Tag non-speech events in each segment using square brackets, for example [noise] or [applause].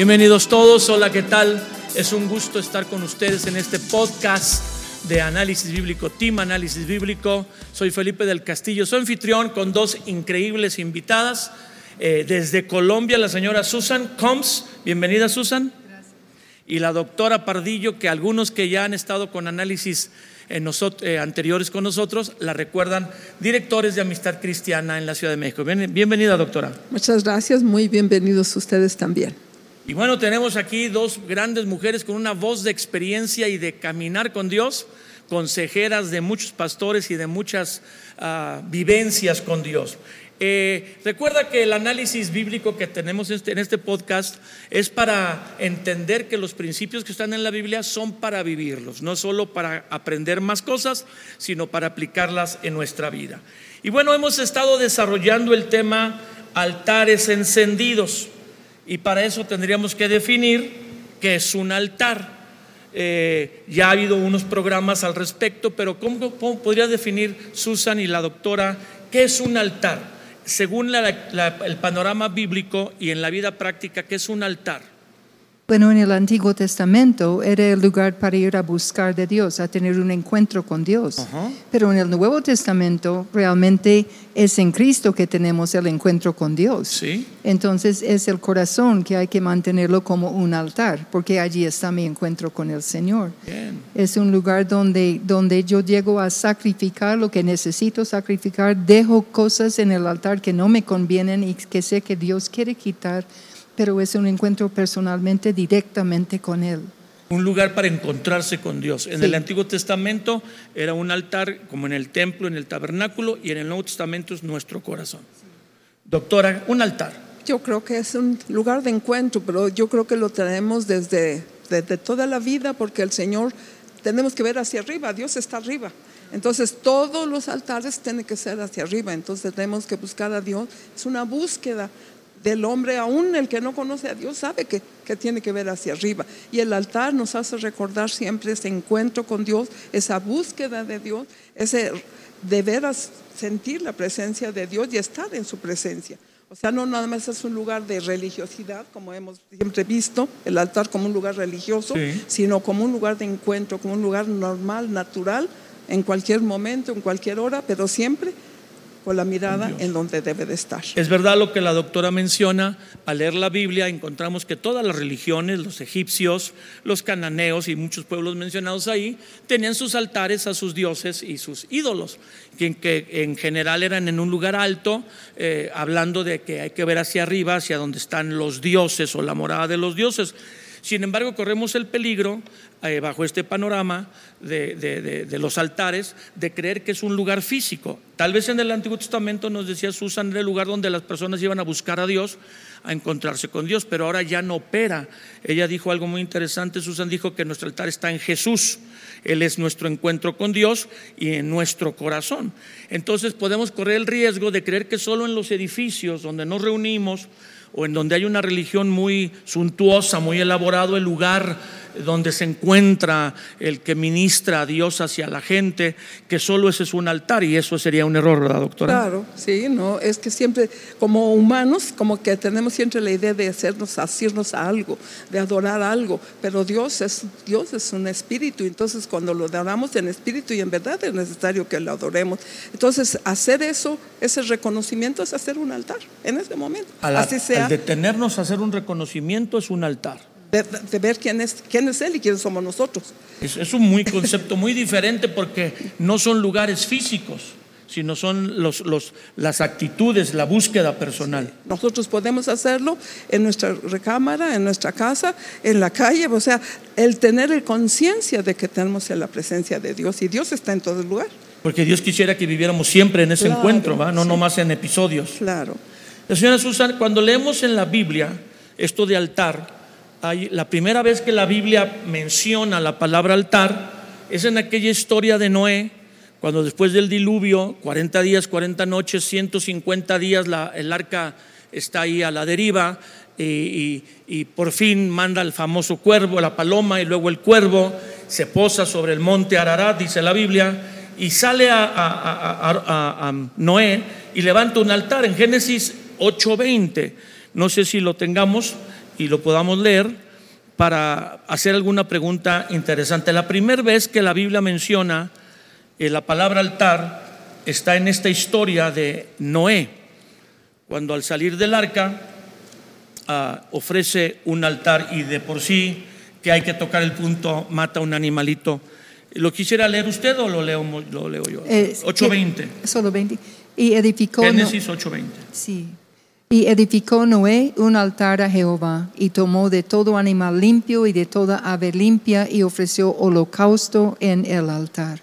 Bienvenidos todos, hola, ¿qué tal? Es un gusto estar con ustedes en este podcast de análisis bíblico, Team Análisis Bíblico. Soy Felipe del Castillo, soy anfitrión con dos increíbles invitadas. Eh, desde Colombia, la señora Susan Combs. Bienvenida, Susan. Y la doctora Pardillo, que algunos que ya han estado con análisis en eh, anteriores con nosotros la recuerdan directores de Amistad Cristiana en la Ciudad de México. bienvenida, doctora. Muchas gracias, muy bienvenidos ustedes también. Y bueno, tenemos aquí dos grandes mujeres con una voz de experiencia y de caminar con Dios, consejeras de muchos pastores y de muchas ah, vivencias con Dios. Eh, recuerda que el análisis bíblico que tenemos este, en este podcast es para entender que los principios que están en la Biblia son para vivirlos, no solo para aprender más cosas, sino para aplicarlas en nuestra vida. Y bueno, hemos estado desarrollando el tema altares encendidos y para eso tendríamos que definir qué es un altar. Eh, ya ha habido unos programas al respecto, pero ¿cómo, ¿cómo, podría definir Susan y la doctora qué es un altar? según el panorama bíblico y en la vida práctica, ¿qué es un altar? Bueno, en el Antiguo Testamento era el lugar para ir a buscar de Dios, a tener un encuentro con Dios. Pero en el Nuevo Testamento realmente es en Cristo que tenemos el encuentro con Dios. ¿Sí? Entonces es el corazón que hay que mantenerlo como un altar, porque allí está mi encuentro con el Señor. Es un lugar donde, donde yo llego a sacrificar lo que necesito sacrificar, dejo cosas en el altar que no me convienen y que sé que Dios quiere quitar pero es un encuentro personalmente, directamente con Él. Un lugar para encontrarse con Dios. En el Antiguo Testamento era un altar, como en el templo, en el tabernáculo, y en el Nuevo Testamento es nuestro corazón. Doctora, un altar. Yo creo que es un lugar de encuentro, pero yo creo que lo tenemos desde, desde toda la vida, porque el Señor tenemos que ver hacia arriba, Dios está arriba. Entonces todos los altares tienen que ser hacia arriba, entonces tenemos que buscar a Dios. Es una búsqueda del hombre, aún el que no conoce a Dios sabe que, tiene que ver hacia arriba. Y el altar nos hace recordar siempre ese encuentro con Dios, esa búsqueda de Dios, ese de veras sentir la presencia de Dios y estar en su presencia. O sea, no nada más es un lugar de religiosidad, como hemos siempre visto, el altar como un lugar religioso, sino como un lugar de encuentro, como un lugar normal, natural, en cualquier momento, en cualquier hora, pero siempre con la mirada en donde debe de estar. Es verdad lo que la doctora menciona, al leer la Biblia encontramos que todas las religiones, los egipcios, los cananeos y muchos pueblos mencionados ahí, tenían sus altares a sus dioses y sus ídolos, que, en general eran en un lugar alto, eh, hablando de que hay que ver hacia arriba, hacia donde están los dioses o la morada de los dioses. Sin embargo, corremos el peligro, eh, bajo este panorama de, los altares, de creer que es un lugar físico. Tal vez en el Antiguo Testamento nos decía Susan, era el lugar donde las personas iban a buscar a Dios, a encontrarse con Dios, pero ahora ya no opera. Ella dijo algo muy interesante, Susan dijo que nuestro altar está en Jesús. Él es nuestro encuentro con Dios y en nuestro corazón. Entonces podemos correr el riesgo de creer que solo en los edificios donde nos reunimos, o en donde hay una religión muy suntuosa, muy elaborado, el lugar donde se encuentra el que ministra a Dios hacia la gente, que solo ese es un altar y eso sería un error, ¿verdad, doctora? Claro, sí, no, es que siempre como humanos como que tenemos siempre la idea de hacernos asirnos a algo, de adorar algo, pero Dios es Dios es un espíritu, entonces cuando lo adoramos en espíritu y en verdad es necesario que lo adoremos. Entonces, hacer eso, ese reconocimiento es hacer un altar en ese momento. Así sea. Al detenernos a hacer un reconocimiento es un altar de, ver quién es, quién es Él y quiénes somos nosotros. Es, es un muy concepto muy diferente porque no son lugares físicos, sino son los, los, las actitudes, la búsqueda personal. Nosotros podemos hacerlo en nuestra recámara, en nuestra casa, en la calle, o sea, el tener conciencia de que tenemos la presencia de Dios y Dios está en todo el lugar. Porque Dios quisiera que viviéramos siempre en ese encuentro, ¿va? no nomás en episodios. Claro. La señora Susan, cuando leemos en la Biblia esto de altar, la primera vez que la Biblia menciona la palabra altar es en aquella historia de Noé, cuando después del diluvio, 40 días, 40 noches, 150 días, el arca está ahí a la deriva y, por fin manda el famoso cuervo, la paloma y luego el cuervo, se posa sobre el monte Ararat, dice la Biblia, y sale a, a Noé y levanta un altar en Génesis 8:20. No sé si lo tengamos y lo podamos leer para hacer alguna pregunta interesante. La primera vez que la Biblia menciona eh, la palabra altar está en esta historia de Noé, cuando al salir del arca ah, ofrece un altar y de por sí que hay que tocar el punto mata un animalito. ¿Lo quisiera leer usted o lo leo, lo leo yo? 8.20. Solo 20. Y edificó. Génesis 8.20. Sí. Y edificó Noé un altar a Jehová y tomó de todo animal limpio y de toda ave limpia y ofreció holocausto en el altar.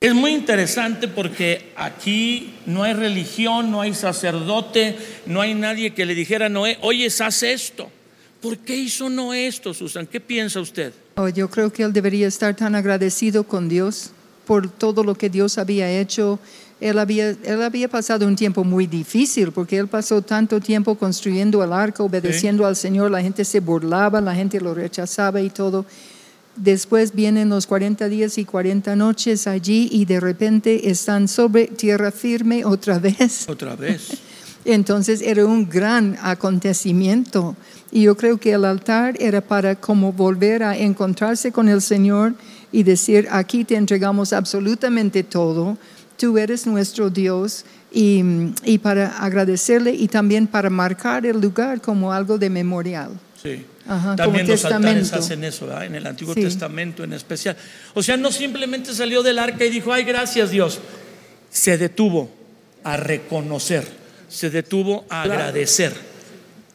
Es muy interesante porque aquí no hay religión, no hay sacerdote, no hay nadie que le dijera a Noé, oye, haz esto. ¿Por qué hizo Noé esto, Susan? ¿Qué piensa usted? Oh, yo creo que él debería estar tan agradecido con Dios por todo lo que Dios había hecho él había, él había pasado un tiempo muy difícil porque él pasó tanto tiempo construyendo el arco, obedeciendo al Señor, la gente se burlaba, la gente lo rechazaba y todo. Después vienen los 40 días y 40 noches allí y de repente están sobre tierra firme otra vez. [laughs] Otra vez. Entonces era un gran acontecimiento y yo creo que el altar era para como volver a encontrarse con el Señor y decir, aquí te entregamos absolutamente todo, tú eres nuestro Dios y, y, para agradecerle y también para marcar el lugar como algo de memorial. Sí. también los altares hacen eso, ¿verdad? en el Antiguo Testamento en especial. O sea, no simplemente salió del arca y dijo, ay, gracias Dios. Se detuvo a reconocer, se detuvo a agradecer.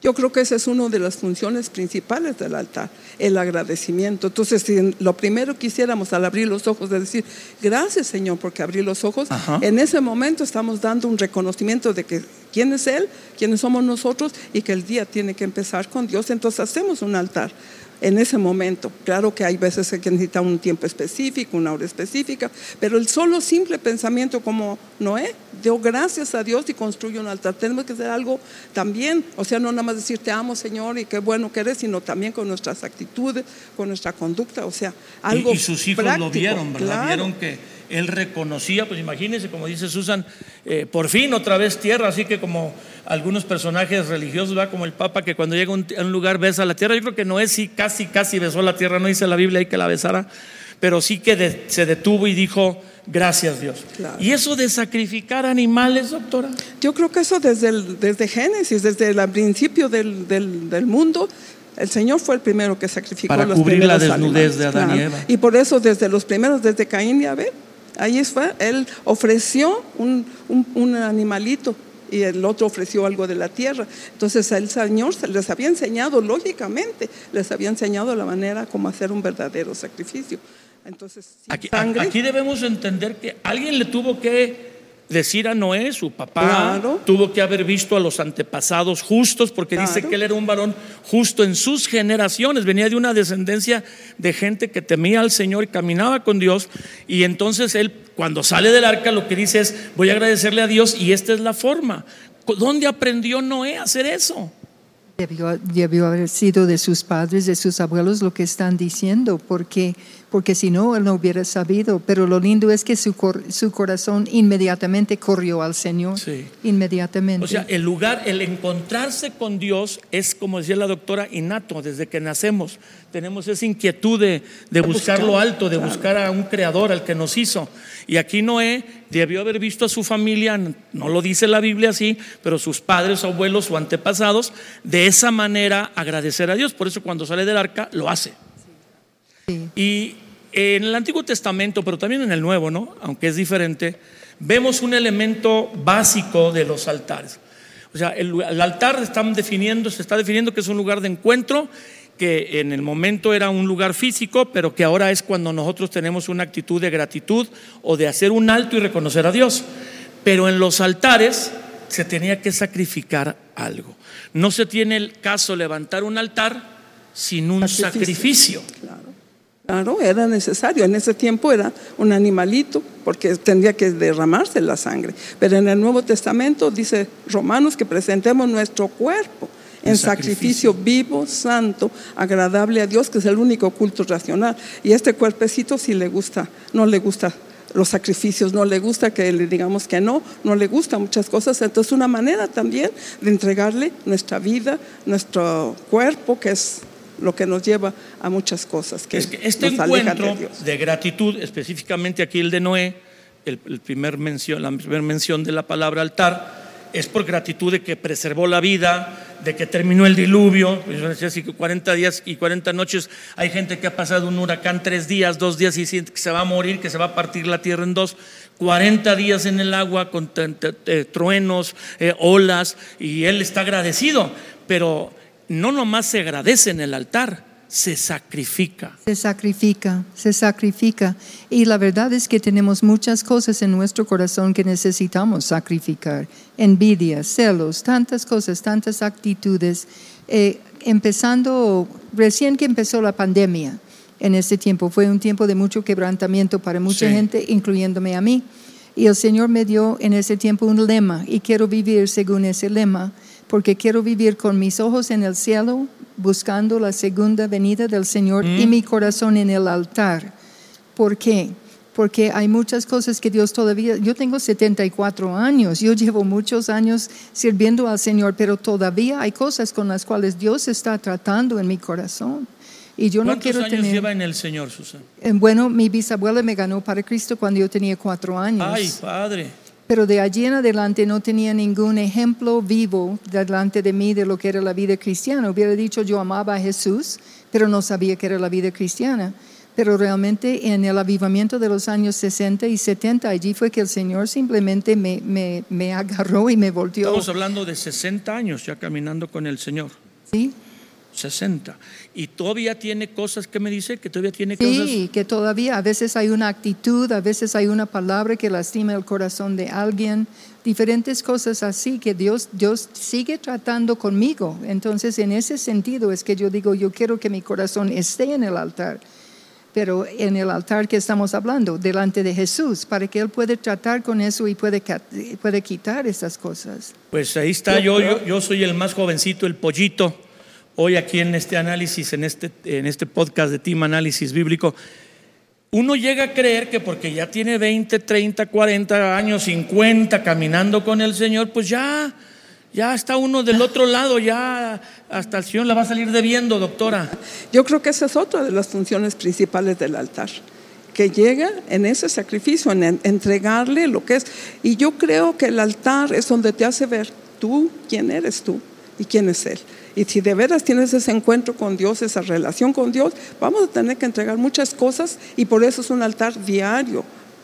Yo creo que esa es una de las funciones principales del altar, el agradecimiento. Entonces, si lo primero que hiciéramos al abrir los ojos de decir, gracias Señor porque abrí los ojos, en ese momento estamos dando un reconocimiento de que quién es Él, quiénes somos nosotros y que el día tiene que empezar con Dios. Entonces hacemos un altar en ese momento. Claro que hay veces que necesita un tiempo específico, una hora específica, pero el solo simple pensamiento como Noé dio gracias a Dios y construyó un altar. Tenemos que hacer algo también, o sea, no nada más decir te amo Señor y qué bueno que eres, sino también con nuestras actitudes, con nuestra conducta, o sea, algo Y, y sus hijos lo vieron, ¿verdad? Vieron que él reconocía, pues imagínense, como dice Susan, eh, por fin otra vez tierra, así que como algunos personajes religiosos, va como el Papa, que cuando llega a un, lugar besa la tierra, yo creo que no es si casi, casi besó la tierra, no dice la Biblia ahí que la besara, pero sí que se detuvo y dijo, gracias Dios. ¿Y eso de sacrificar animales, doctora? Yo creo que eso desde, desde Génesis, desde el principio del, del, mundo, el Señor fue el primero que sacrificó Para cubrir la desnudez de Adán y Eva. Y por eso desde los primeros, desde Caín y Abel, Ahí fue, él ofreció un, un, animalito y el otro ofreció algo de la tierra. Entonces el Señor les había enseñado, lógicamente, les había enseñado la manera como hacer un verdadero sacrificio. Entonces, aquí, aquí debemos entender que alguien le tuvo que decir a Noé, su papá, tuvo que haber visto a los antepasados justos, porque dice que él era un varón justo en sus generaciones, venía de una descendencia de gente que temía al Señor y caminaba con Dios, y entonces él cuando sale del arca lo que dice es, voy a agradecerle a Dios y esta es la forma. ¿Dónde aprendió Noé a hacer eso? Debió, debió haber sido de sus padres, de sus abuelos lo que están diciendo, porque porque si no, él no hubiera sabido. Pero lo lindo es que su, su corazón inmediatamente corrió al Señor. Sí. Inmediatamente. O sea, el lugar, el encontrarse con Dios es, como decía la doctora, innato, desde que nacemos. Tenemos esa inquietud de, buscar lo alto, de buscar a un creador, al que nos hizo. Y aquí Noé debió haber visto a su familia, no lo dice la Biblia así, pero sus padres, abuelos o antepasados, de esa manera agradecer a Dios. Por eso cuando sale del arca, lo hace. Y en el Antiguo Testamento, pero también en el Nuevo, ¿no? aunque es diferente, vemos un elemento básico de los altares. O sea, el, altar están definiendo, se está definiendo que es un lugar de encuentro, que en el momento era un lugar físico, pero que ahora es cuando nosotros tenemos una actitud de gratitud o de hacer un alto y reconocer a Dios. Pero en los altares se tenía que sacrificar algo. No se tiene el caso levantar un altar sin un sacrificio. Claro, era necesario. En ese tiempo era un animalito porque tendría que derramarse la sangre. Pero en el Nuevo Testamento dice Romanos que presentemos nuestro cuerpo en sacrificio. vivo, santo, agradable a Dios, que es el único culto racional. Y este cuerpecito sí le gusta, no le gusta los sacrificios, no le gusta que le digamos que no, no le gusta muchas cosas. Entonces, una manera también de entregarle nuestra vida, nuestro cuerpo, que es lo que nos lleva a muchas cosas. Que, es que este encuentro de, gratitud, específicamente aquí el de Noé, el, primer mención, la primera mención de la palabra altar, es por gratitud de que preservó la vida, de que terminó el diluvio, así que 40 días y 40 noches, hay gente que ha pasado un huracán tres días, dos días y siente que se va a morir, que se va a partir la tierra en dos, 40 días en el agua con truenos, eh, olas, y él está agradecido, pero no nomás se agradece en el altar, se sacrifica. Se sacrifica, se sacrifica. Y la verdad es que tenemos muchas cosas en nuestro corazón que necesitamos sacrificar. Envidia, celos, tantas cosas, tantas actitudes. Eh, empezando, recién que empezó la pandemia, en ese tiempo, fue un tiempo de mucho quebrantamiento para mucha gente, incluyéndome a mí. Y el Señor me dio en ese tiempo un lema y quiero vivir según ese lema, porque quiero vivir con mis ojos en el cielo buscando la segunda venida del Señor y mm. mi corazón en el altar. ¿Por qué? Porque hay muchas cosas que Dios todavía, yo tengo 74 años, yo llevo muchos años sirviendo al Señor, pero todavía hay cosas con las cuales Dios está tratando en mi corazón. Y yo no quiero años lleva en el Señor, Susana? Eh, bueno, mi bisabuela me ganó para Cristo cuando yo tenía cuatro años. Ay, padre pero de allí en adelante no tenía ningún ejemplo vivo delante de mí de lo que era la vida cristiana. Hubiera dicho yo amaba a Jesús, pero no sabía que era la vida cristiana. Pero realmente en el avivamiento de los años 60 y 70, allí fue que el Señor simplemente me, me, me agarró y me volteó. Estamos hablando de 60 años ya caminando con el Señor. Sí. 60. Y todavía tiene cosas que me dice, que todavía tiene cosas. Sí, que todavía a veces hay una actitud, a veces hay una palabra que lastima el corazón de alguien, diferentes cosas así que Dios, Dios sigue tratando conmigo. Entonces, en ese sentido es que yo digo, yo quiero que mi corazón esté en el altar. Pero en el altar que estamos hablando, delante de Jesús, para que Él pueda tratar con eso y puede, puede quitar esas cosas. Pues ahí está, yo, yo, yo soy el más jovencito, el pollito hoy aquí en este análisis, en este, en este podcast de Team Análisis Bíblico, uno llega a creer que porque ya tiene 20, 30, 40 años, 50 caminando con el Señor, pues ya, ya está uno del otro lado, ya hasta el Señor la va a salir debiendo, doctora. Yo creo que esa es otra de las funciones principales del altar, que llega en ese sacrificio, en entregarle lo que es. Y yo creo que el altar es donde te hace ver tú quién eres tú y quién es Él. Y si de veras tienes ese encuentro con Dios, esa relación con Dios, vamos a tener que entregar muchas cosas y por eso es un altar diario,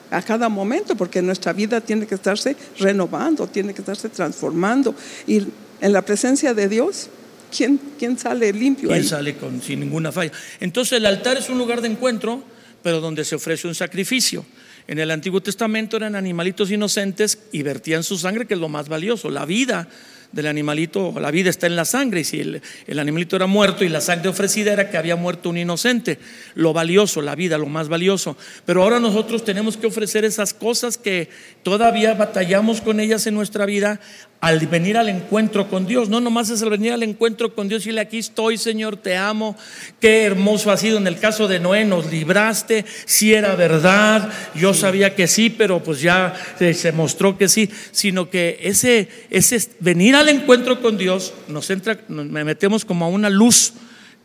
a cada momento, porque nuestra vida tiene que estarse renovando, tiene que estarse transformando. Y en la presencia de Dios, ¿quién, quién sale limpio? ¿Quién sale con, sin ninguna falla? Entonces el altar es un lugar de encuentro, pero donde se ofrece un sacrificio. En el Antiguo Testamento eran animalitos inocentes y vertían su sangre, que es lo más valioso, la vida del animalito, la vida está en la sangre, y si el, el, animalito era muerto y la sangre ofrecida era que había muerto un inocente, lo valioso, la vida, lo más valioso. Pero ahora nosotros tenemos que ofrecer esas cosas que todavía batallamos con ellas en nuestra vida al venir al encuentro con Dios. No nomás es el venir al encuentro con Dios y decirle aquí estoy, Señor, te amo. Qué hermoso ha sido en el caso de Noé, nos libraste, si era verdad, yo sabía que sí, pero pues ya se mostró que sí, sino que ese, ese venir al encuentro con Dios nos entra, nos metemos como a una luz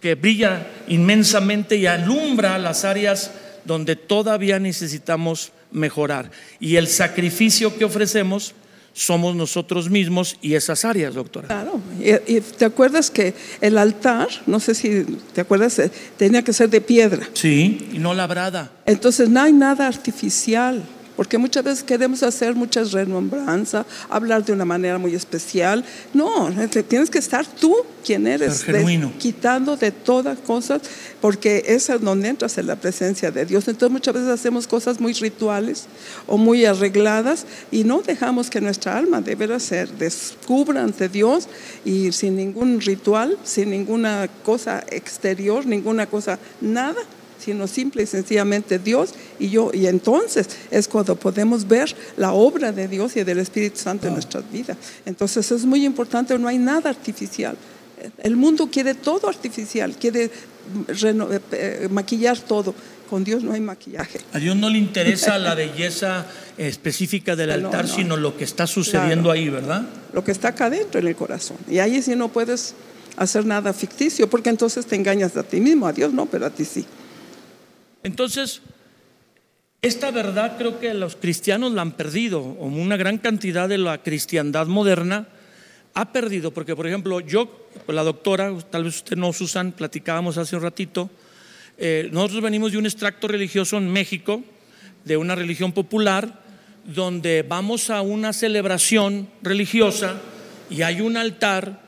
que brilla inmensamente y alumbra las áreas donde todavía necesitamos mejorar. Y el sacrificio que ofrecemos somos nosotros mismos y esas áreas, doctora. Claro, y, te acuerdas que el altar, no sé si te acuerdas, eh, tenía que ser de piedra. Sí, y no labrada. Entonces no hay nada artificial porque muchas veces queremos hacer muchas remembranzas, hablar de una manera muy especial. No, tienes que estar tú quien eres, quitando de todas cosas, porque es donde entras en la presencia de Dios. Entonces muchas veces hacemos cosas muy rituales o muy arregladas y no dejamos que nuestra alma debe ser descubra ante Dios y sin ningún ritual, sin ninguna cosa exterior, ninguna cosa, nada sino simple y sencillamente Dios y yo. Y entonces es cuando podemos ver la obra de Dios y del Espíritu Santo en nuestras vidas. Entonces es muy importante, no hay nada artificial. El mundo quiere todo artificial, quiere eh, eh, maquillar todo Con Dios no hay maquillaje. A Dios no le interesa la belleza específica del altar, sino lo que está sucediendo ahí, ¿verdad? Lo que está acá adentro en el corazón. Y ahí sí no puedes hacer nada ficticio, porque entonces te engañas a ti mismo, a Dios no, pero a ti sí. Entonces, esta verdad creo que los cristianos la han perdido, o una gran cantidad de la cristiandad moderna ha perdido, porque por ejemplo yo, la doctora, tal vez usted no, Susan, platicábamos hace un ratito, eh, nosotros venimos de un extracto religioso en México, de una religión popular, donde vamos a una celebración religiosa y hay un altar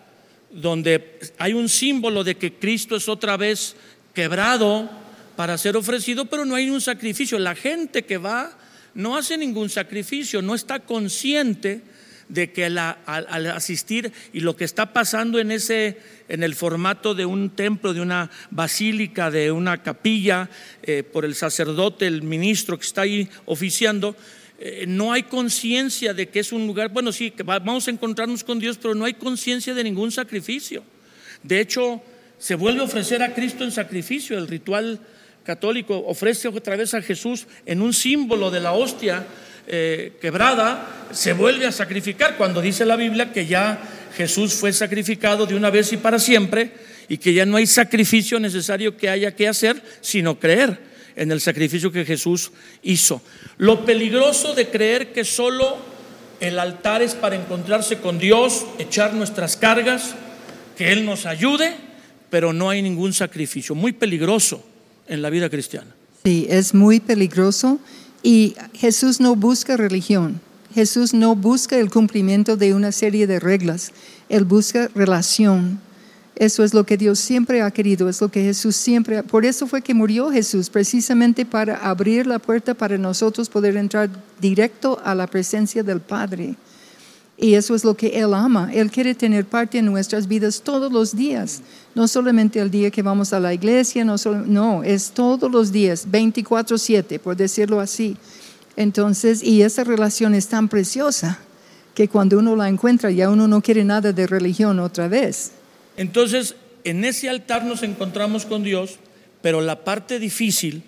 donde hay un símbolo de que Cristo es otra vez quebrado para ser ofrecido, pero no hay un sacrificio. La gente que va no hace ningún sacrificio, no está consciente de que al, asistir y lo que está pasando en ese en el formato de un templo, de una basílica, de una capilla, eh, por el sacerdote, el ministro que está ahí oficiando, eh, no hay conciencia de que es un lugar, bueno, sí, que vamos a encontrarnos con Dios, pero no hay conciencia de ningún sacrificio. De hecho, se vuelve a ofrecer a Cristo en sacrificio, el ritual católico ofrece otra vez a Jesús en un símbolo de la hostia eh, quebrada, se vuelve a sacrificar cuando dice la Biblia que ya Jesús fue sacrificado de una vez y para siempre y que ya no hay sacrificio necesario que haya que hacer, sino creer en el sacrificio que Jesús hizo. Lo peligroso de creer que solo el altar es para encontrarse con Dios, echar nuestras cargas, que Él nos ayude, pero no hay ningún sacrificio. Muy peligroso en la vida cristiana. Sí, es muy peligroso y Jesús no busca religión, Jesús no busca el cumplimiento de una serie de reglas, Él busca relación. Eso es lo que Dios siempre ha querido, es lo que Jesús siempre, por eso fue que murió Jesús, precisamente para abrir la puerta para nosotros poder entrar directo a la presencia del Padre. Y eso es lo que Él ama. Él quiere tener parte en nuestras vidas todos los días. No solamente el día que vamos a la iglesia, no, no es todos los días, 24/7, por decirlo así. Entonces, y esa relación es tan preciosa que cuando uno la encuentra ya uno no quiere nada de religión otra vez. Entonces, en ese altar nos encontramos con Dios, pero la parte difícil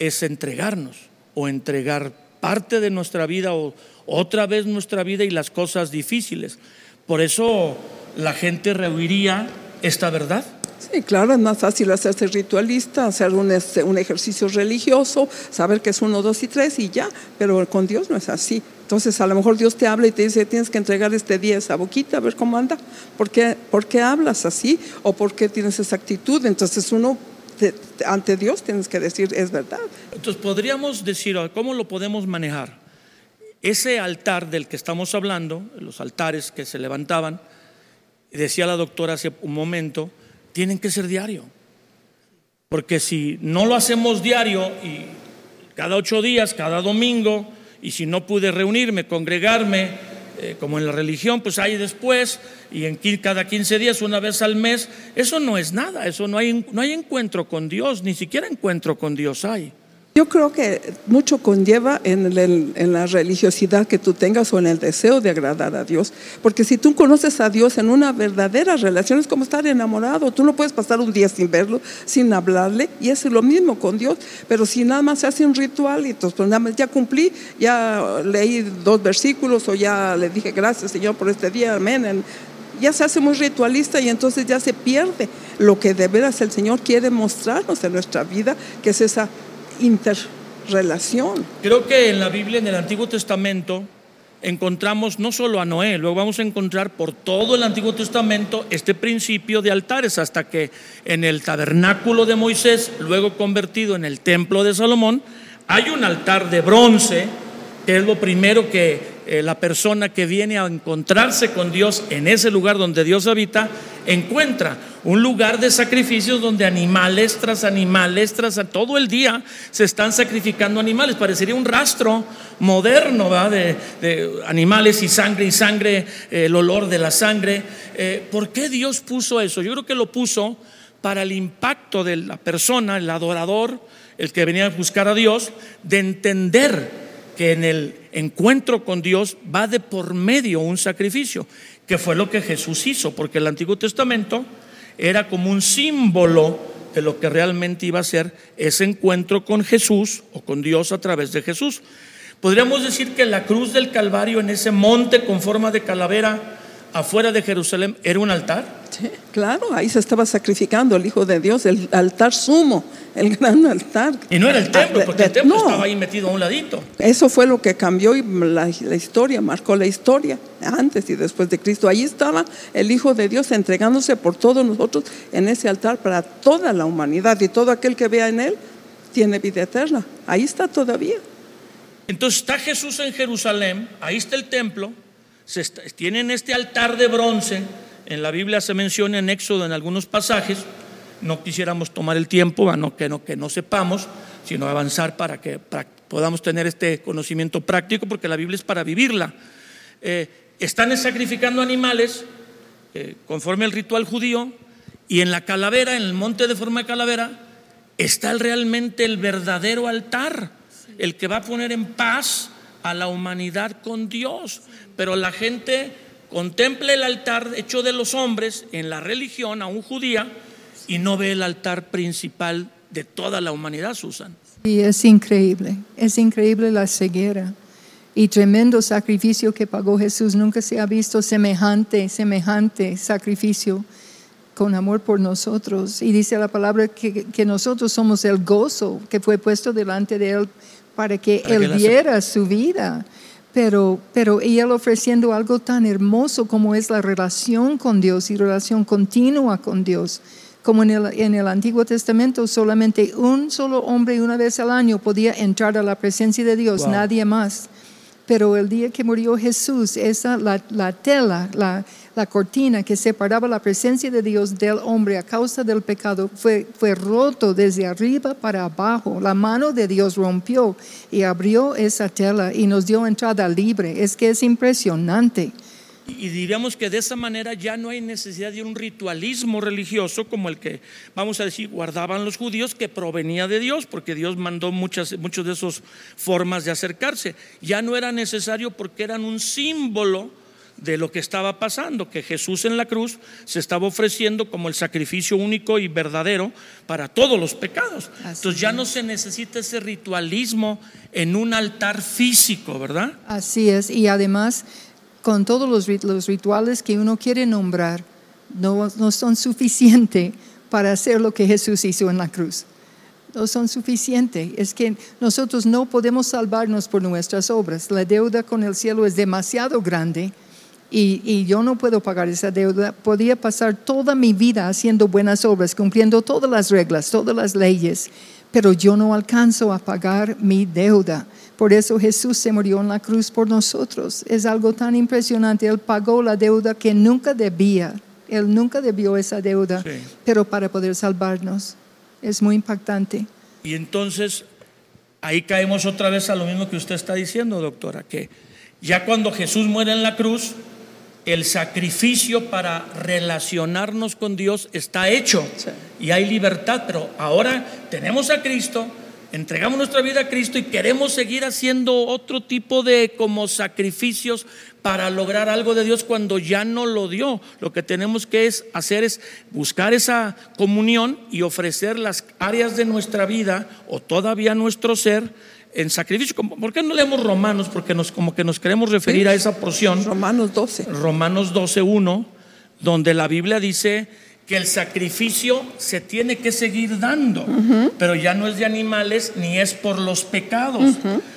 es entregarnos o entregar parte de nuestra vida o otra vez nuestra vida y las cosas difíciles. Por eso la gente rehuiría esta verdad. Sí, claro, es más fácil hacerse ritualista, hacer un, este, un, ejercicio religioso, saber que es uno, dos y tres y ya, pero con Dios no es así. Entonces a lo mejor Dios te habla y te dice, tienes que entregar este día esa boquita, a ver cómo anda. ¿Por qué, por qué hablas así? ¿O por qué tienes esa actitud? Entonces uno ante Dios tienes que decir, es verdad. Entonces podríamos decir, ¿cómo lo podemos manejar? Ese altar del que estamos hablando, los altares que se levantaban, decía la doctora hace un momento, tienen que ser diario. Porque si no lo hacemos diario y cada ocho días, cada domingo, y si no pude reunirme, congregarme, eh, como en la religión, pues hay después, y en cada 15 días, una vez al mes, eso no es nada, eso no hay, no hay encuentro con Dios, ni siquiera encuentro con Dios hay. Yo creo que mucho conlleva en, la religiosidad que tú tengas o en el deseo de agradar a Dios. Porque si tú conoces a Dios en una verdadera relación, es como estar enamorado. Tú no puedes pasar un día sin verlo, sin hablarle, y es lo mismo con Dios. Pero si nada más se hace un ritual y entonces pues nada más ya cumplí, ya leí dos versículos o ya le dije gracias Señor por este día, amén. Ya se hace muy ritualista y entonces ya se pierde lo que de veras el Señor quiere mostrarnos en nuestra vida, que es esa interrelación. Creo que en la Biblia, en el Antiguo Testamento, encontramos no solo a Noé, luego vamos a encontrar por todo el Antiguo Testamento este principio de altares, hasta que en el tabernáculo de Moisés, luego convertido en el templo de Salomón, hay un altar de bronce, que es lo primero que eh, la persona que viene a encontrarse con Dios en ese lugar donde Dios habita, encuentra un lugar de sacrificios donde animales tras animales, tras todo el día se están sacrificando animales. Parecería un rastro moderno de, animales y sangre y sangre, eh, el olor de la sangre. Eh, ¿Por qué Dios puso eso? Yo creo que lo puso para el impacto de la persona, el adorador, el que venía a buscar a Dios, de entender que en el encuentro con Dios va de por medio un sacrificio, que fue lo que Jesús hizo, porque el Antiguo Testamento era como un símbolo de lo que realmente iba a ser ese encuentro con Jesús o con Dios a través de Jesús. Podríamos decir que la cruz del Calvario en ese monte con forma de calavera afuera de Jerusalén era un altar. Sí, claro, ahí se estaba sacrificando el Hijo de Dios, el altar sumo, el gran altar. Y no era el templo, ah, porque el templo estaba ahí metido a un ladito. Eso fue lo que cambió y la, la, historia, marcó la historia, antes y después de Cristo. Ahí estaba el Hijo de Dios entregándose por todos nosotros en ese altar para toda la humanidad y todo aquel que vea en él tiene vida eterna. Ahí está todavía. Entonces está Jesús en Jerusalén, ahí está el templo, se tienen este altar de bronce, en la Biblia se menciona en Éxodo en algunos pasajes, no quisiéramos tomar el tiempo, no, que, no, que no sepamos, sino avanzar para que podamos tener este conocimiento práctico, porque la Biblia es para vivirla. Eh, están sacrificando animales eh, conforme al ritual judío, y en la calavera, en el monte de forma de calavera, está realmente el verdadero altar, el que va a poner en paz a la humanidad con Dios. Pero la gente contempla el altar hecho de los hombres en la religión, aún judía, y no ve el altar principal de toda la humanidad, Susan. Y es increíble, es increíble la ceguera y tremendo sacrificio que pagó Jesús. Nunca se ha visto semejante, semejante sacrificio con amor por nosotros. Y dice la palabra que, que nosotros somos el gozo que fue puesto delante de Él para que Él viera su vida. Pero, pero y Él ofreciendo algo tan hermoso como es la relación con Dios y relación continua con Dios. Como en el, en el Antiguo Testamento solamente un solo hombre una vez al año podía entrar a la presencia de Dios, nadie más. Pero el día que murió Jesús, esa, la, la tela, la, la cortina que separaba la presencia de Dios del hombre a causa del pecado fue, fue roto desde arriba para abajo. La mano de Dios rompió y abrió esa tela y nos dio entrada libre. Es que es impresionante. Y diríamos que de esa manera ya no hay necesidad de un ritualismo religioso como el que, vamos a decir, guardaban los judíos que provenía de Dios, porque Dios mandó muchas, muchas de esas formas de acercarse. Ya no era necesario porque eran un símbolo de lo que estaba pasando, que Jesús en la cruz se estaba ofreciendo como el sacrificio único y verdadero para todos los pecados. Entonces ya no se necesita ese ritualismo en un altar físico, ¿verdad? Así es, y además con todos los, rituales que uno quiere nombrar, no, son suficientes para hacer lo que Jesús hizo en la cruz no son suficientes. Es que nosotros no podemos salvarnos por nuestras obras. La deuda con el cielo es demasiado grande y, yo no puedo pagar esa deuda. Podía pasar toda mi vida haciendo buenas obras, cumpliendo todas las reglas, todas las leyes, pero yo no alcanzo a pagar mi deuda. Por eso Jesús se murió en la cruz por nosotros. Es algo tan impresionante. Él pagó la deuda que nunca debía. Él nunca debió esa deuda, pero para poder salvarnos. Es muy impactante. Y entonces ahí caemos otra vez a lo mismo que usted está diciendo, doctora, que ya cuando Jesús muere en la cruz, el sacrificio para relacionarnos con Dios está hecho y hay libertad, pero ahora tenemos a Cristo, entregamos nuestra vida a Cristo y queremos seguir haciendo otro tipo de como sacrificios para lograr algo de Dios cuando ya no lo dio. Lo que tenemos que es hacer es buscar esa comunión y ofrecer las áreas de nuestra vida o todavía nuestro ser en sacrificio. ¿Por qué no leemos Romanos? Porque nos, como que nos queremos referir a esa porción. Romanos 12. Romanos 12, 1, donde la Biblia dice que el sacrificio se tiene que seguir dando, pero ya no es de animales ni es por los pecados,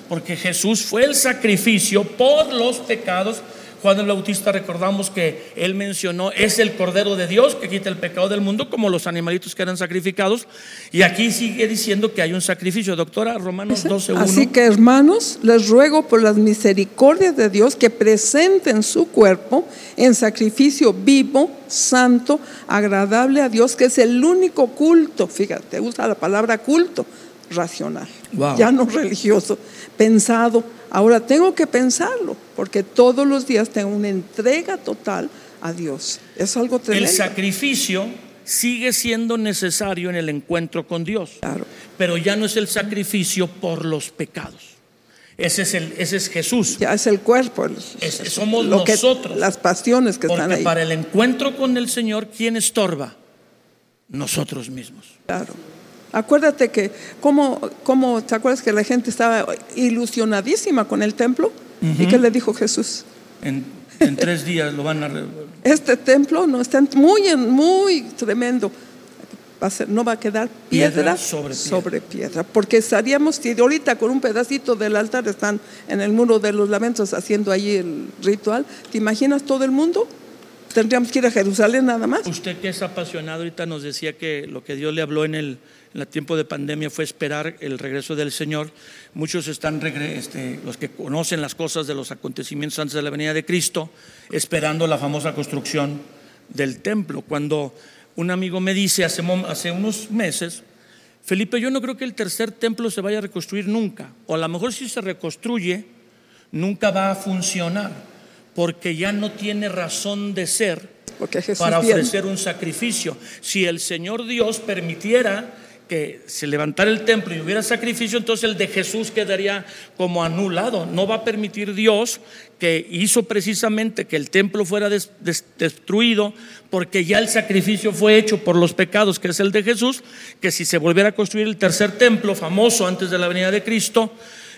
porque Jesús fue el sacrificio por los pecados Juan el Bautista recordamos que él mencionó, es el Cordero de Dios que quita el pecado del mundo, como los animalitos que eran sacrificados. Y aquí sigue diciendo que hay un sacrificio. Doctora, Romanos 12. Así que hermanos, les ruego por las misericordias de Dios que presenten su cuerpo en sacrificio vivo, santo, agradable a Dios, que es el único culto, fíjate, usa la palabra culto, racional, ya no religioso, pensado Ahora tengo que pensarlo, porque todos los días tengo una entrega total a Dios. Es algo tremendo. El sacrificio sigue siendo necesario en el encuentro con Dios, claro. pero ya no es el sacrificio por los pecados. Ese es, el, ese es Jesús. Ya es el cuerpo. somos nosotros. las pasiones que están ahí. Para el encuentro con el Señor, ¿quién estorba? nosotros mismos. Claro. Acuérdate que, ¿cómo, cómo te acuerdas que la gente estaba ilusionadísima con el templo? ¿Y qué le dijo Jesús? En, en tres días lo van a... Este templo no está muy, muy tremendo. Va a ser, no va a quedar piedra, Piedra sobre sobre piedra. Porque estaríamos, si ahorita con un pedacito del altar están en el muro de los lamentos haciendo allí el ritual, ¿te imaginas todo el mundo? Tendríamos que ir a Jerusalén nada más. Usted que es apasionado ahorita nos decía que lo que Dios le habló en el, en el tiempo de pandemia fue esperar el regreso del Señor. Muchos están, este, los que conocen las cosas de los acontecimientos antes de la venida de Cristo, esperando la famosa construcción del templo. Cuando un amigo me dice hace, hace unos meses, Felipe, yo no creo que el tercer templo se vaya a reconstruir nunca, o a lo mejor si se reconstruye, nunca va a funcionar, porque ya no tiene razón de ser para ofrecer un sacrificio. Si el Señor Dios permitiera que se levantara el templo y hubiera sacrificio, entonces el de Jesús quedaría como anulado. No va a permitir Dios que hizo precisamente que el templo fuera des- des- destruido porque ya el sacrificio fue hecho por los pecados, que es el de Jesús, que si se volviera a construir el tercer templo famoso antes de la venida de Cristo,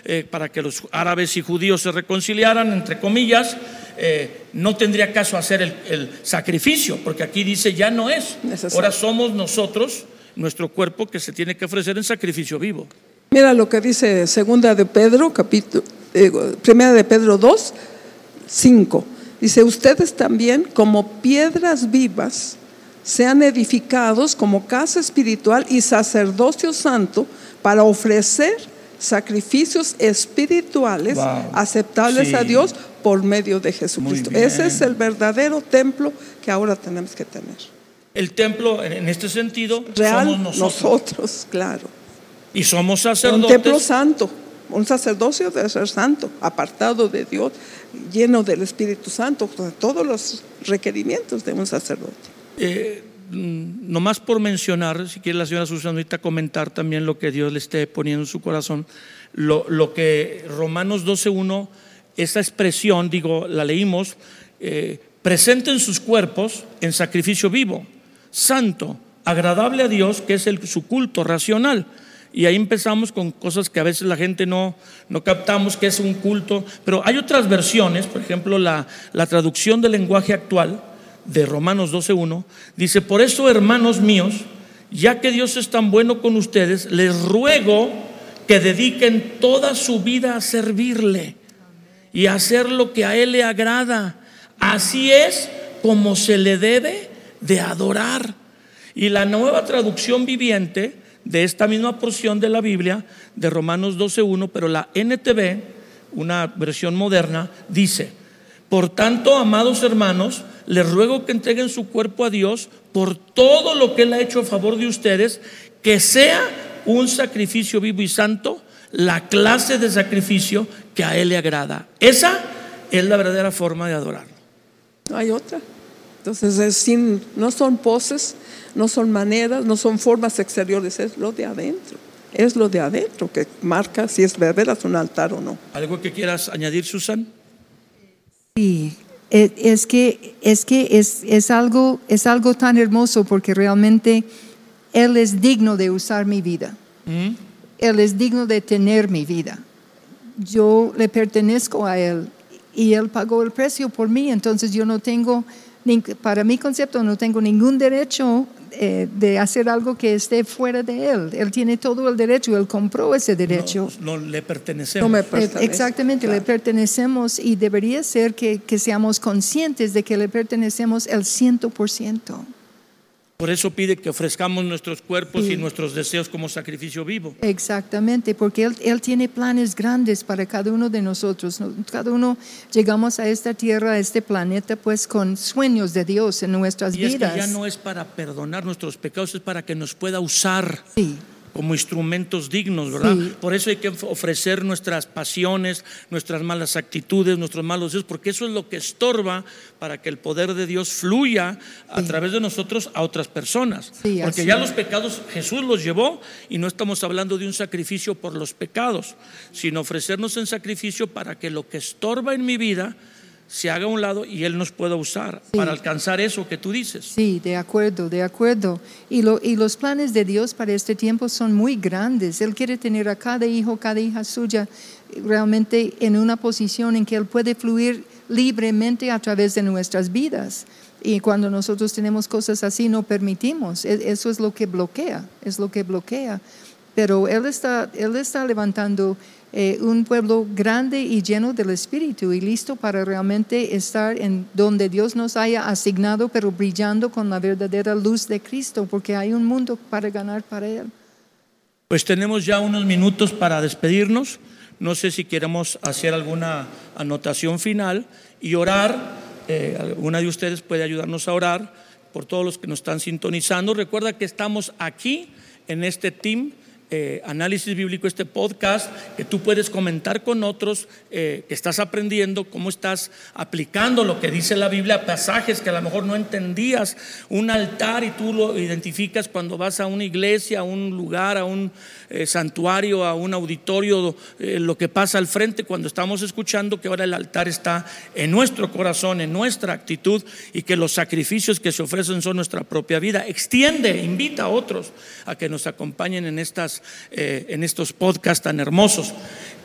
eh, para que los árabes y judíos se reconciliaran, entre comillas, eh, no tendría caso hacer el, el sacrificio, porque aquí dice ya no es. Ahora somos nosotros, nuestro cuerpo, que se tiene que ofrecer en sacrificio vivo. Mira lo que dice segunda de Pedro, capítulo, eh, primera de Pedro 2, 5. Dice, ustedes también como piedras vivas sean edificados como casa espiritual y sacerdocio santo para ofrecer sacrificios espirituales Wow. aceptables Sí. a Dios por medio de Jesucristo. Ese es el verdadero templo que ahora tenemos que tener. El templo, en este sentido, Real, somos nosotros. nosotros, claro. Y somos Un templo sacerdotes. santo, un sacerdocio debe ser santo, apartado de Dios, lleno del Espíritu Santo, con todos los requerimientos de un sacerdote. Eh, mm, nomás por mencionar, si quiere la señora Susanita comentar también lo que Dios le esté poniendo en su corazón, lo, lo que Romanos 12.1, esa expresión, digo, la leímos, eh, presenten sus cuerpos en sacrificio vivo, santo, agradable a Dios, que es el, su culto racional. Y ahí empezamos con cosas que a veces la gente no, no captamos, que es un culto. Pero hay otras versiones, por ejemplo, la, la traducción del lenguaje actual de Romanos 12.1, dice, por eso, hermanos míos, ya que Dios es tan bueno con ustedes, les ruego que dediquen toda su vida a servirle y a hacer lo que a Él le agrada. Así es como se le debe de adorar. Y la nueva traducción viviente de esta misma porción de la Biblia, de Romanos 12.1, pero la NTV, una versión moderna, dice, por tanto, amados hermanos, les ruego que entreguen su cuerpo a Dios por todo lo que Él ha hecho a favor de ustedes, que sea un sacrificio vivo y santo, la clase de sacrificio que a Él le agrada. Esa es la verdadera forma de adorarlo. No hay otra. Entonces, es sin, no son poses, no son maneras, no son formas exteriores, es lo de adentro. Es lo de adentro que marca si es de veras un altar o no. ¿Algo que quieras añadir, Susan? Sí, e- es que, es, que es, es, algo, es algo tan hermoso porque realmente Él es digno de usar mi vida. ¿Mm? Él es digno de tener mi vida. Yo le pertenezco a Él y Él pagó el precio por mí, entonces yo no tengo, para mi concepto, no tengo ningún derecho eh, de hacer algo que esté fuera de Él. Él tiene todo el derecho, Él compró ese derecho. No, no le No pertenecemos. me Eh, pertenece. Exactamente, le pertenecemos y debería ser que, que seamos conscientes de que le pertenecemos el ciento por ciento. Por eso pide que ofrezcamos nuestros cuerpos Sí. y nuestros deseos como sacrificio vivo. Exactamente, porque él, él tiene planes grandes para cada uno de nosotros. ¿no? Cada uno llegamos a esta tierra, a este planeta, pues con sueños de Dios en nuestras Y es que vidas. ya no es para perdonar nuestros pecados, es para que nos pueda usar Sí, como instrumentos dignos, ¿verdad? Sí. Por eso hay que ofrecer nuestras pasiones, nuestras malas actitudes, nuestros malos deseos, porque eso es lo que estorba para que el poder de Dios fluya a Sí. través de nosotros a otras personas. Sí, porque ya es. los pecados Jesús los llevó y no estamos hablando de un sacrificio por los pecados, sino ofrecernos en sacrificio para que lo que estorba en mi vida se haga a un lado y Él nos pueda usar Sí. para alcanzar eso que tú dices. Sí, de acuerdo, de acuerdo. Y, lo, y los planes de Dios para este tiempo son muy grandes. Él quiere tener a cada hijo, cada hija suya realmente en una posición en que Él puede fluir libremente a través de nuestras vidas. Y cuando nosotros tenemos cosas así, no permitimos. E- Eso es lo que bloquea, es lo que bloquea. Pero Él está, él está levantando eh, un pueblo grande y lleno del Espíritu y listo para realmente estar en donde Dios nos haya asignado, pero brillando con la verdadera luz de Cristo, porque hay un mundo para ganar para Él. Pues tenemos ya unos minutos para despedirnos. No sé si queremos hacer alguna anotación final y orar. Eh, alguna de ustedes puede ayudarnos a orar por todos los que nos están sintonizando. Recuerda que estamos aquí en este team. Eh, análisis bíblico, este podcast, que tú puedes comentar con otros, eh, que estás aprendiendo, cómo estás aplicando lo que dice la Biblia, pasajes que a lo mejor no entendías, un altar y tú lo identificas cuando vas a una iglesia, a un lugar, a un eh, santuario, a un auditorio, lo que pasa al frente cuando estamos escuchando que ahora el altar está en nuestro corazón, en nuestra actitud y que los sacrificios que se ofrecen son nuestra propia vida. Extiende, invita a otros a que nos acompañen en, estas, eh, en estos podcasts tan hermosos.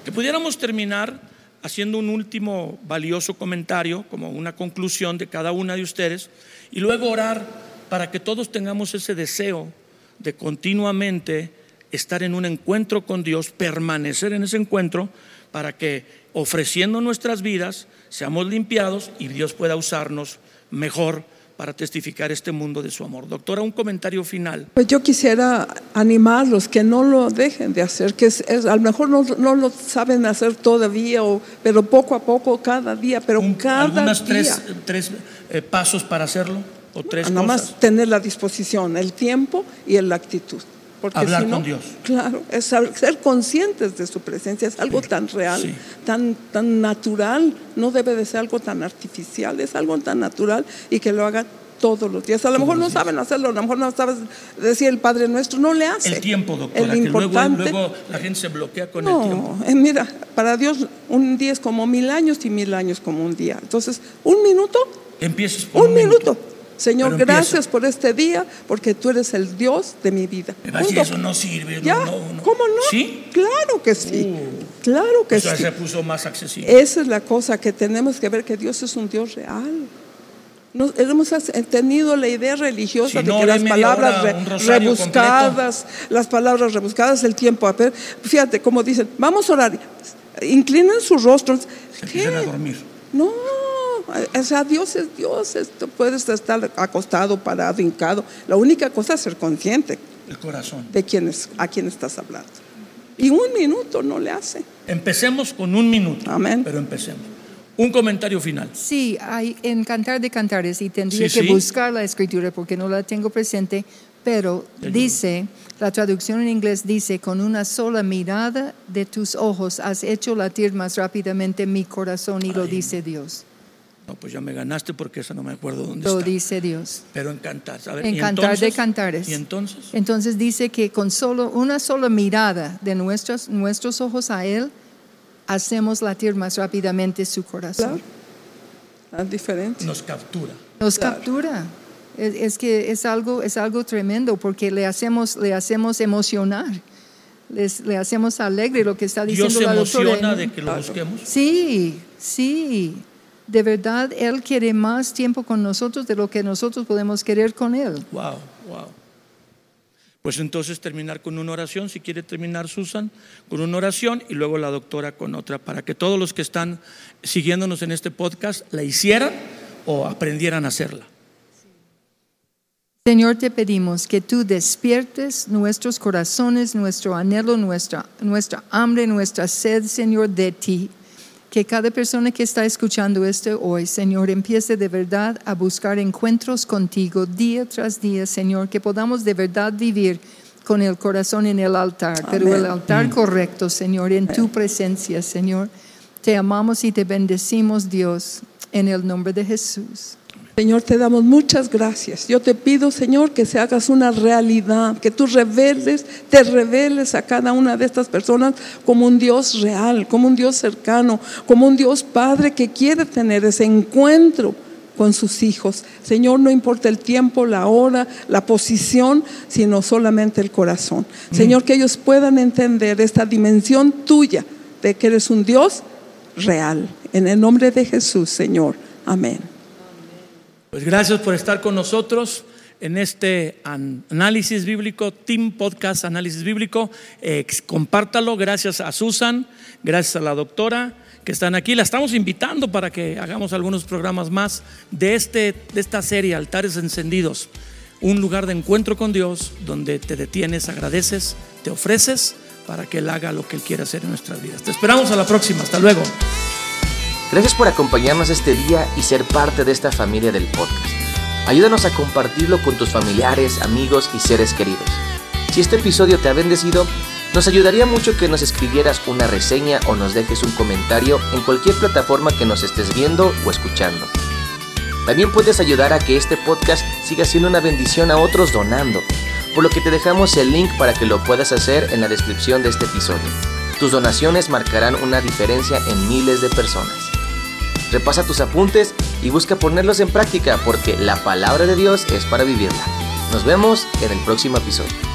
Que pudiéramos terminar haciendo un último valioso comentario, como una conclusión de cada una de ustedes, y luego orar para que todos tengamos ese deseo de continuamente estar en un encuentro con Dios, permanecer en ese encuentro, para que ofreciendo nuestras vidas seamos limpiados y Dios pueda usarnos mejor para testificar este mundo de su amor. Doctora, un comentario final. Pues yo quisiera animarlos que no lo dejen de hacer, que es, es- a lo mejor no, no lo saben hacer todavía, o, pero poco a poco, cada día, pero Un- cada algunas día. tres, tres, eh, pasos para hacerlo o tres Nada cosas. más tener la disposición, el tiempo y la actitud. Porque Hablar si no, con Dios. Claro, es ser conscientes de su presencia, es algo tan real, sí. tan, tan natural, no debe de ser algo tan artificial, es algo tan natural y que lo haga todos los días. A lo mejor no saben hacerlo, a lo mejor no sabes decir el Padre Nuestro, no le hace. El tiempo, doctora, El que importante, luego la gente se bloquea con el tiempo. no, eh, mira, para Dios un día es como mil años y mil años como un día. Entonces, un minuto Empieces por un minuto. Señor, gracias por este día, porque tú eres el Dios de mi vida. Eso no sirve. ¿Ya? no, no. ¿Cómo no? ¿Sí? Claro que sí. Uh. claro que Eso sí. se puso más accesible. Esa es la cosa que tenemos que ver, que Dios es un Dios real. Nos, hemos tenido la idea religiosa Si de que las palabras hora, re- rebuscadas, las palabras rebuscadas, el tiempo a ver. Fíjate cómo dicen, vamos a orar. Inclinen sus rostros. Se a dormir. No, o sea, Dios es Dios. Esto puedes estar acostado, parado, hincado. La única cosa es ser consciente El corazón. de quién es, a quién estás hablando. Y un minuto no le hace. Empecemos con un minuto. Amén. Pero empecemos. Un comentario final. Sí, hay en Cantar de Cantares y tendría Sí, que sí. buscar la escritura porque no la tengo presente, pero dice, la traducción en inglés dice, con una sola mirada de tus ojos has hecho latir más rápidamente mi corazón y lo dice Dios, No, pues ya me ganaste porque esa no me acuerdo dónde lo está. dice Dios. Pero en cantar. A ver, En ¿y Cantar de entonces? Cantares. ¿Y entonces? Entonces dice que con solo una sola mirada de nuestros, nuestros ojos a Él, hacemos latir más rápidamente su corazón. Claro. Es diferente. Nos captura. Nos Claro. captura. Es, es que es algo, es algo tremendo porque le hacemos, le hacemos emocionar, Les- le hacemos alegre lo que está Dios diciendo se la doctora. emociona de que lo busquemos. Sí, sí. De verdad, Él quiere más tiempo con nosotros de lo que nosotros podemos querer con Él. Wow, wow. Pues entonces terminar con una oración, si quiere terminar Susan, con una oración y luego la doctora con otra, para que todos los que están siguiéndonos en este podcast la hicieran o aprendieran a hacerla. Señor, te pedimos que tú despiertes nuestros corazones, nuestro anhelo, nuestra, nuestra hambre, nuestra sed, Señor, de ti. Que cada persona que está escuchando esto hoy, Señor, empiece de verdad a buscar encuentros contigo día tras día, Señor, que podamos de verdad vivir con el corazón en el altar, pero el altar correcto, Señor, en tu presencia, Señor. Te amamos y te bendecimos, Dios, en el nombre de Jesús. Señor, te damos muchas gracias. Yo te pido, Señor, que se hagas una realidad, que tú reveles, te reveles a cada una de estas personas como un Dios real, como un Dios cercano, como un Dios Padre que quiere tener ese encuentro con sus hijos. Señor, no importa el tiempo, la hora, la posición, sino solamente el corazón. Mm. Señor, que ellos puedan entender esta dimensión tuya de que eres un Dios real. En el nombre de Jesús, Señor. Amén. Pues gracias por estar con nosotros en este análisis bíblico, Team Podcast Análisis Bíblico. compártalo, gracias a Susan, gracias a la doctora que están aquí. La estamos invitando para que hagamos algunos programas más de, este, de esta serie, Altares Encendidos. Un lugar de encuentro con Dios donde te detienes, agradeces, te ofreces para que Él haga lo que Él quiere hacer en nuestras vidas. Te esperamos a la próxima. Hasta luego. Gracias por acompañarnos este día y ser parte de esta familia del podcast. Ayúdanos a compartirlo con tus familiares, amigos y seres queridos. Si este episodio te ha bendecido, nos ayudaría mucho que nos escribieras una reseña o nos dejes un comentario en cualquier plataforma que nos estés viendo o escuchando. También puedes ayudar a que este podcast siga siendo una bendición a otros donando, por lo que te dejamos el link para que lo puedas hacer en la descripción de este episodio. Tus donaciones marcarán una diferencia en miles de personas. Repasa tus apuntes y busca ponerlos en práctica porque la palabra de Dios es para vivirla. Nos vemos en el próximo episodio.